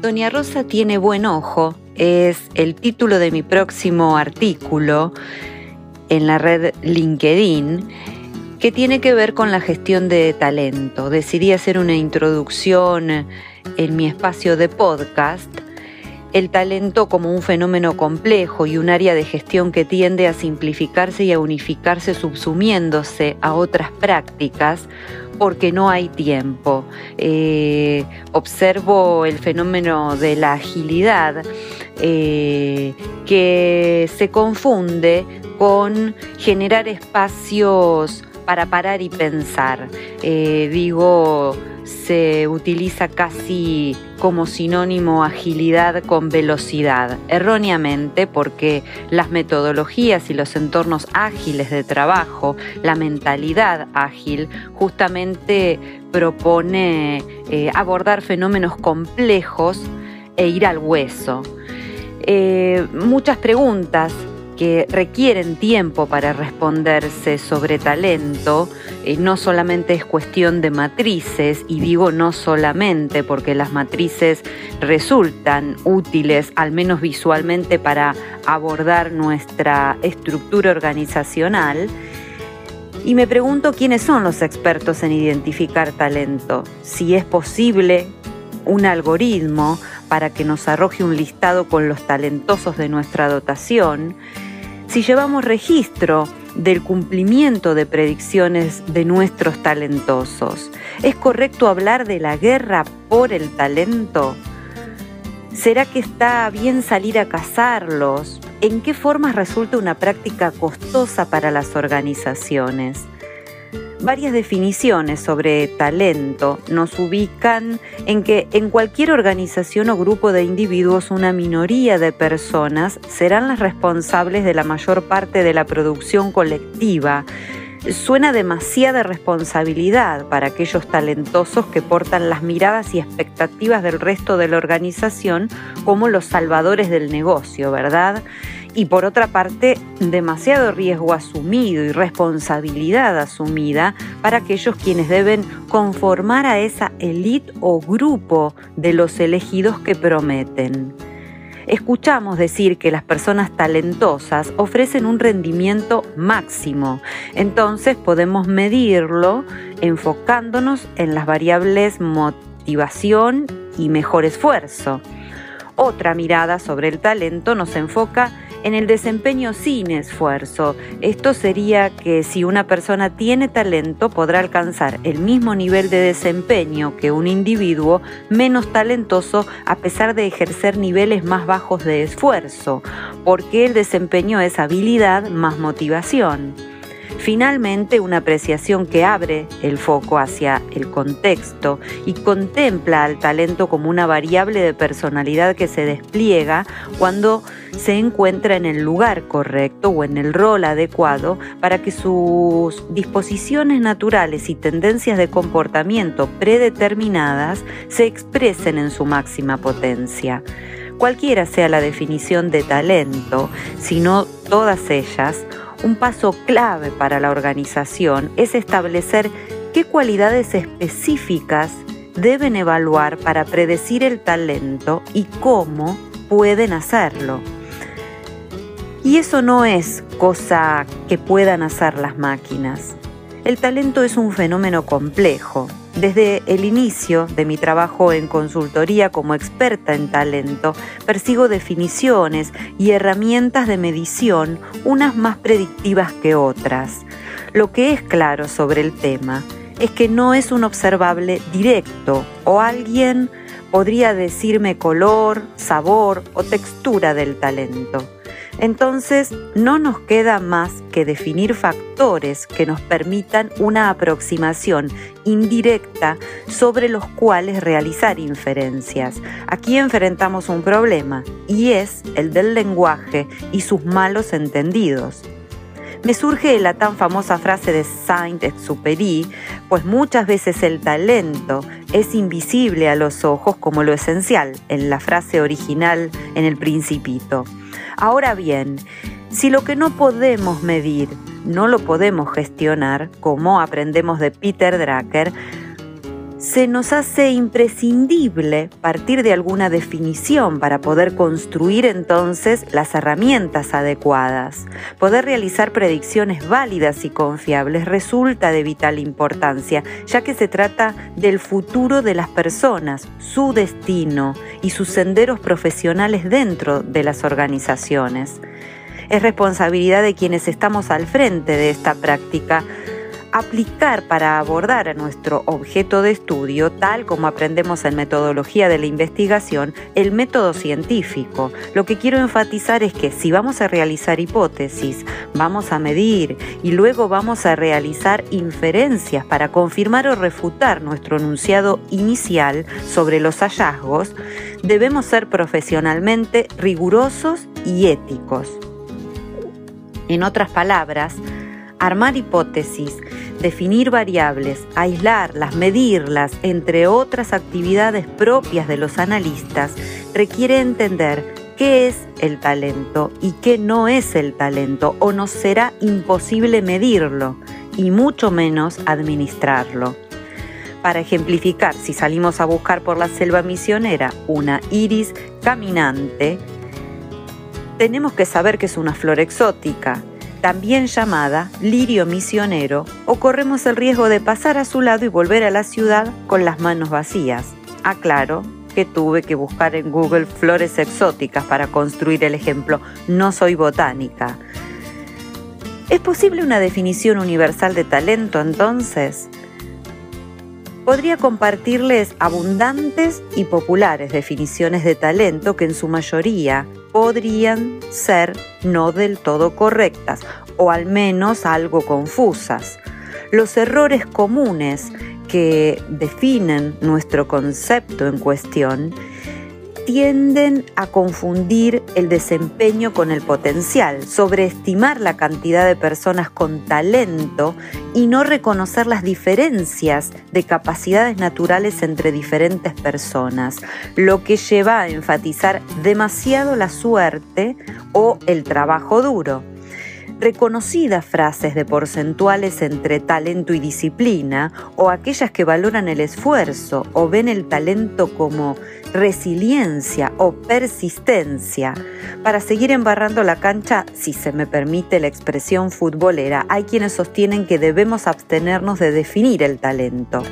Doña Rosa tiene buen ojo es el título de mi próximo artículo en la red LinkedIn que tiene que ver con la gestión de talento. Decidí hacer una introducción en mi espacio de podcast el talento como un fenómeno complejo y un área de gestión que tiende a simplificarse y a unificarse subsumiéndose a otras prácticas porque no hay tiempo. Eh, observo el fenómeno de la agilidad eh, que se confunde con generar espacios para parar y pensar. Eh, digo, se utiliza casi como sinónimo agilidad con velocidad, erróneamente porque las metodologías y los entornos ágiles de trabajo, la mentalidad ágil, justamente propone eh, abordar fenómenos complejos e ir al hueso. Eh, muchas preguntas que requieren tiempo para responderse sobre talento, eh, no solamente es cuestión de matrices, y digo no solamente porque las matrices resultan útiles, al menos visualmente, para abordar nuestra estructura organizacional, y me pregunto quiénes son los expertos en identificar talento, si es posible un algoritmo para que nos arroje un listado con los talentosos de nuestra dotación, si llevamos registro del cumplimiento de predicciones de nuestros talentosos. ¿Es correcto hablar de la guerra por el talento? ¿Será que está bien salir a cazarlos? ¿En qué formas resulta una práctica costosa para las organizaciones? Varias definiciones sobre talento nos ubican en que en cualquier organización o grupo de individuos una minoría de personas serán las responsables de la mayor parte de la producción colectiva. Suena demasiada responsabilidad para aquellos talentosos que portan las miradas y expectativas del resto de la organización como los salvadores del negocio, ¿verdad? Y por otra parte demasiado riesgo asumido y responsabilidad asumida para aquellos quienes deben conformar a esa élite o grupo de los elegidos que prometen. Escuchamos decir que las personas talentosas ofrecen un rendimiento máximo, entonces podemos medirlo enfocándonos en las variables motivación y mejor esfuerzo. Otra mirada sobre el talento nos enfoca en el desempeño sin esfuerzo. Esto sería que si una persona tiene talento podrá alcanzar el mismo nivel de desempeño que un individuo menos talentoso a pesar de ejercer niveles más bajos de esfuerzo, porque el desempeño es habilidad más motivación. Finalmente, una apreciación que abre el foco hacia el contexto y contempla al talento como una variable de personalidad que se despliega cuando se encuentra en el lugar correcto o en el rol adecuado para que sus disposiciones naturales y tendencias de comportamiento predeterminadas se expresen en su máxima potencia. Cualquiera sea la definición de talento, sino todas ellas, un paso clave para la organización es establecer qué cualidades específicas deben evaluar para predecir el talento y cómo pueden hacerlo. Y eso no es cosa que puedan hacer las máquinas. El talento es un fenómeno complejo desde el inicio de mi trabajo en consultoría como experta en talento, persigo definiciones y herramientas de medición, unas más predictivas que otras. Lo que es claro sobre el tema es que no es un observable directo o alguien podría decirme color, sabor o textura del talento. Entonces, no nos queda más que definir factores que nos permitan una aproximación indirecta sobre los cuales realizar inferencias. Aquí enfrentamos un problema y es el del lenguaje y sus malos entendidos. Me surge la tan famosa frase de Saint-Exupéry, pues muchas veces el talento es invisible a los ojos como lo esencial en la frase original en el principito. Ahora bien, si lo que no podemos medir no lo podemos gestionar, como aprendemos de Peter Drucker, se nos hace imprescindible partir de alguna definición para poder construir entonces las herramientas adecuadas. Poder realizar predicciones válidas y confiables resulta de vital importancia, ya que se trata del futuro de las personas, su destino y sus senderos profesionales dentro de las organizaciones. Es responsabilidad de quienes estamos al frente de esta práctica aplicar para abordar a nuestro objeto de estudio, tal como aprendemos en metodología de la investigación, el método científico. Lo que quiero enfatizar es que si vamos a realizar hipótesis, vamos a medir y luego vamos a realizar inferencias para confirmar o refutar nuestro enunciado inicial sobre los hallazgos, debemos ser profesionalmente rigurosos y éticos. En otras palabras, armar hipótesis, definir variables, aislarlas, medirlas, entre otras actividades propias de los analistas, requiere entender qué es el talento y qué no es el talento, o nos será imposible medirlo y mucho menos administrarlo. Para ejemplificar, si salimos a buscar por la selva misionera una iris caminante, tenemos que saber que es una flor exótica, también llamada lirio misionero, o corremos el riesgo de pasar a su lado y volver a la ciudad con las manos vacías. Aclaro que tuve que buscar en Google flores exóticas para construir el ejemplo. No soy botánica. ¿Es posible una definición universal de talento entonces? Podría compartirles abundantes y populares definiciones de talento que en su mayoría podrían ser no del todo correctas o al menos algo confusas. Los errores comunes que definen nuestro concepto en cuestión tienden a confundir el desempeño con el potencial, sobreestimar la cantidad de personas con talento y no reconocer las diferencias de capacidades naturales entre diferentes personas, lo que lleva a enfatizar demasiado la suerte o el trabajo duro reconocidas frases de porcentuales entre talento y disciplina, o aquellas que valoran el esfuerzo o ven el talento como resiliencia o persistencia. Para seguir embarrando la cancha, si se me permite la expresión futbolera, hay quienes sostienen que debemos abstenernos de definir el talento.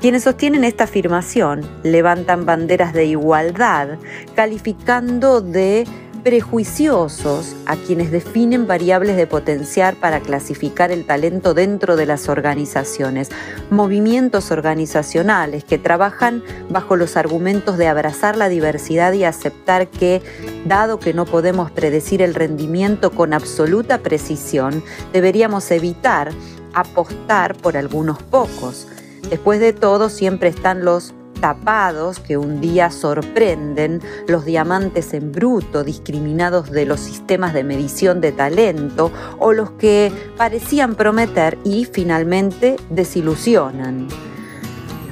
Quienes sostienen esta afirmación levantan banderas de igualdad, calificando de prejuiciosos a quienes definen variables de potenciar para clasificar el talento dentro de las organizaciones, movimientos organizacionales que trabajan bajo los argumentos de abrazar la diversidad y aceptar que, dado que no podemos predecir el rendimiento con absoluta precisión, deberíamos evitar apostar por algunos pocos. Después de todo, siempre están los tapados que un día sorprenden, los diamantes en bruto discriminados de los sistemas de medición de talento o los que parecían prometer y finalmente desilusionan.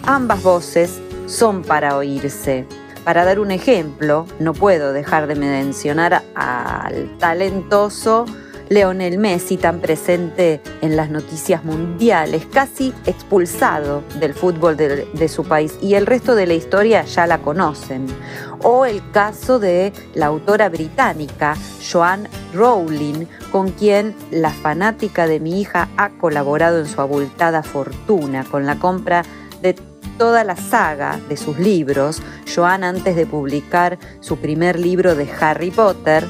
Ambas voces son para oírse. Para dar un ejemplo, no puedo dejar de mencionar al talentoso Leonel Messi, tan presente en las noticias mundiales, casi expulsado del fútbol de, su país y el resto de la historia ya la conocen. O el caso de la autora británica Joanne Rowling, con quien la fanática de mi hija ha colaborado en su abultada fortuna con la compra de toda la saga de sus libros. Joanne, antes de publicar su primer libro de Harry Potter,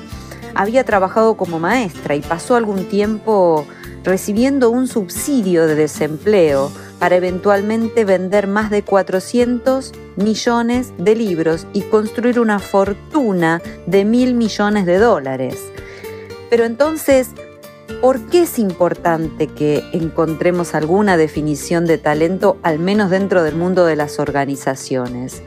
había trabajado como maestra y pasó algún tiempo recibiendo un subsidio de desempleo para eventualmente vender más de 400 millones de libros y construir una fortuna de mil millones de dólares. Pero entonces, ¿por qué es importante que encontremos alguna definición de talento, al menos dentro del mundo de las organizaciones?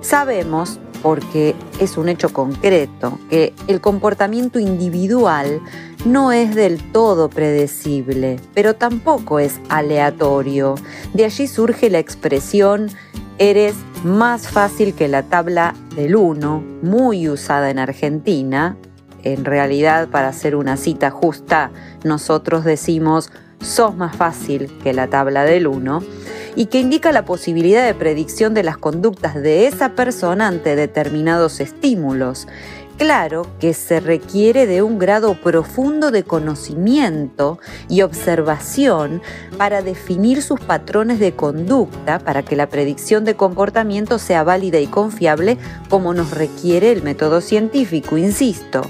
Sabemos porque es un hecho concreto, que el comportamiento individual no es del todo predecible, pero tampoco es aleatorio. De allí surge la expresión eres más fácil que la tabla del 1, muy usada en Argentina. En realidad, para hacer una cita justa, nosotros decimos sos más fácil que la tabla del 1 y que indica la posibilidad de predicción de las conductas de esa persona ante determinados estímulos. Claro que se requiere de un grado profundo de conocimiento y observación para definir sus patrones de conducta para que la predicción de comportamiento sea válida y confiable como nos requiere el método científico, insisto.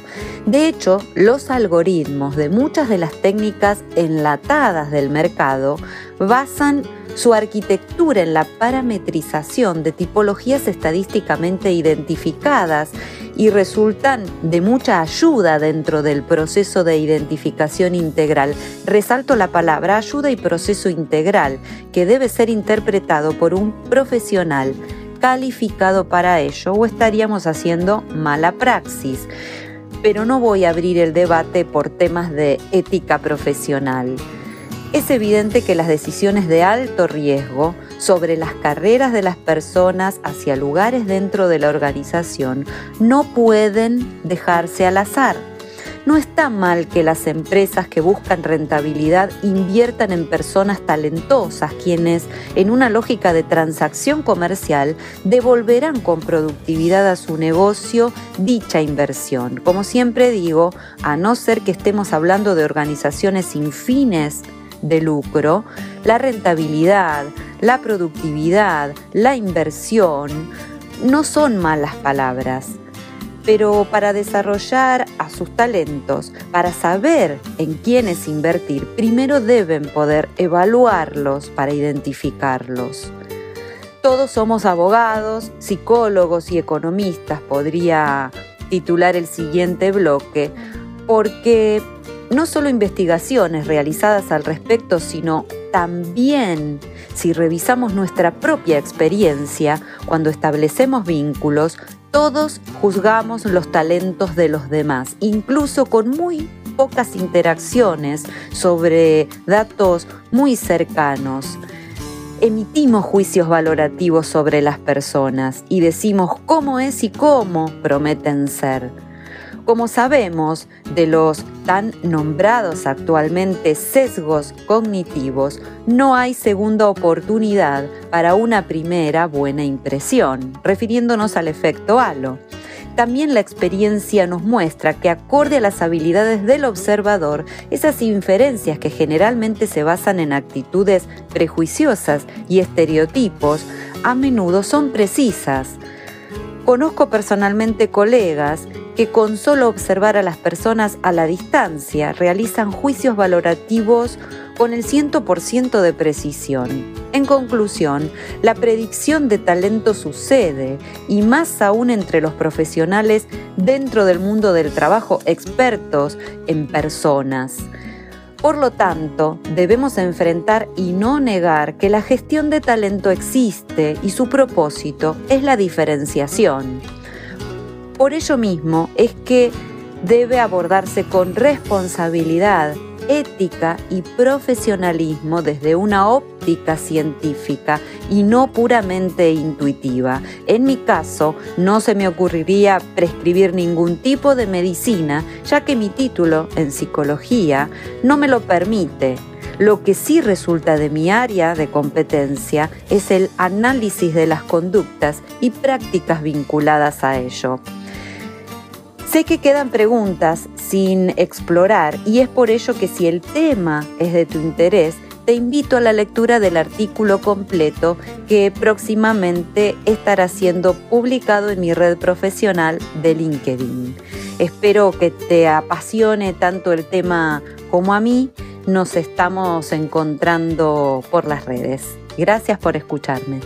De hecho, los algoritmos de muchas de las técnicas enlatadas del mercado basan su arquitectura en la parametrización de tipologías estadísticamente identificadas y resultan de mucha ayuda dentro del proceso de identificación integral. Resalto la palabra ayuda y proceso integral, que debe ser interpretado por un profesional calificado para ello o estaríamos haciendo mala praxis. Pero no voy a abrir el debate por temas de ética profesional es evidente que las decisiones de alto riesgo sobre las carreras de las personas hacia lugares dentro de la organización no pueden dejarse al azar. No está mal que las empresas que buscan rentabilidad inviertan en personas talentosas, quienes, en una lógica de transacción comercial, devolverán con productividad a su negocio dicha inversión. Como siempre digo, a no ser que estemos hablando de organizaciones sin fines de lucro, la rentabilidad, la productividad, la inversión, no son malas palabras. Pero para desarrollar a sus talentos, para saber en quiénes invertir, primero deben poder evaluarlos para identificarlos. Todos somos abogados, psicólogos y economistas, podría titular el siguiente bloque, porque no solo investigaciones realizadas al respecto, sino también si revisamos nuestra propia experiencia, cuando establecemos vínculos, todos juzgamos los talentos de los demás, incluso con muy pocas interacciones sobre datos muy cercanos. Emitimos juicios valorativos sobre las personas y decimos cómo es y cómo prometen ser. Como sabemos de los tan nombrados actualmente sesgos cognitivos, no hay segunda oportunidad para una primera buena impresión, refiriéndonos al efecto halo. También la experiencia nos muestra que acorde a las habilidades del observador, esas inferencias que generalmente se basan en actitudes prejuiciosas y estereotipos, a menudo son precisas. Conozco personalmente colegas que con solo observar a las personas a la distancia realizan juicios valorativos con el 100% de precisión. En conclusión, la predicción de talento sucede, y más aún entre los profesionales dentro del mundo del trabajo expertos en personas. Por lo tanto, debemos enfrentar y no negar que la gestión de talento existe y su propósito es la diferenciación. Por ello mismo es que debe abordarse con responsabilidad, ética y profesionalismo desde una óptica científica y no puramente intuitiva. En mi caso, no se me ocurriría prescribir ningún tipo de medicina, ya que mi título en psicología no me lo permite. Lo que sí resulta de mi área de competencia es el análisis de las conductas y prácticas vinculadas a ello. Sé que quedan preguntas sin explorar y es por ello que si el tema es de tu interés, te invito a la lectura del artículo completo que próximamente estará siendo publicado en mi red profesional de LinkedIn. Espero que te apasione tanto el tema como a mí. Nos estamos encontrando por las redes. Gracias por escucharme.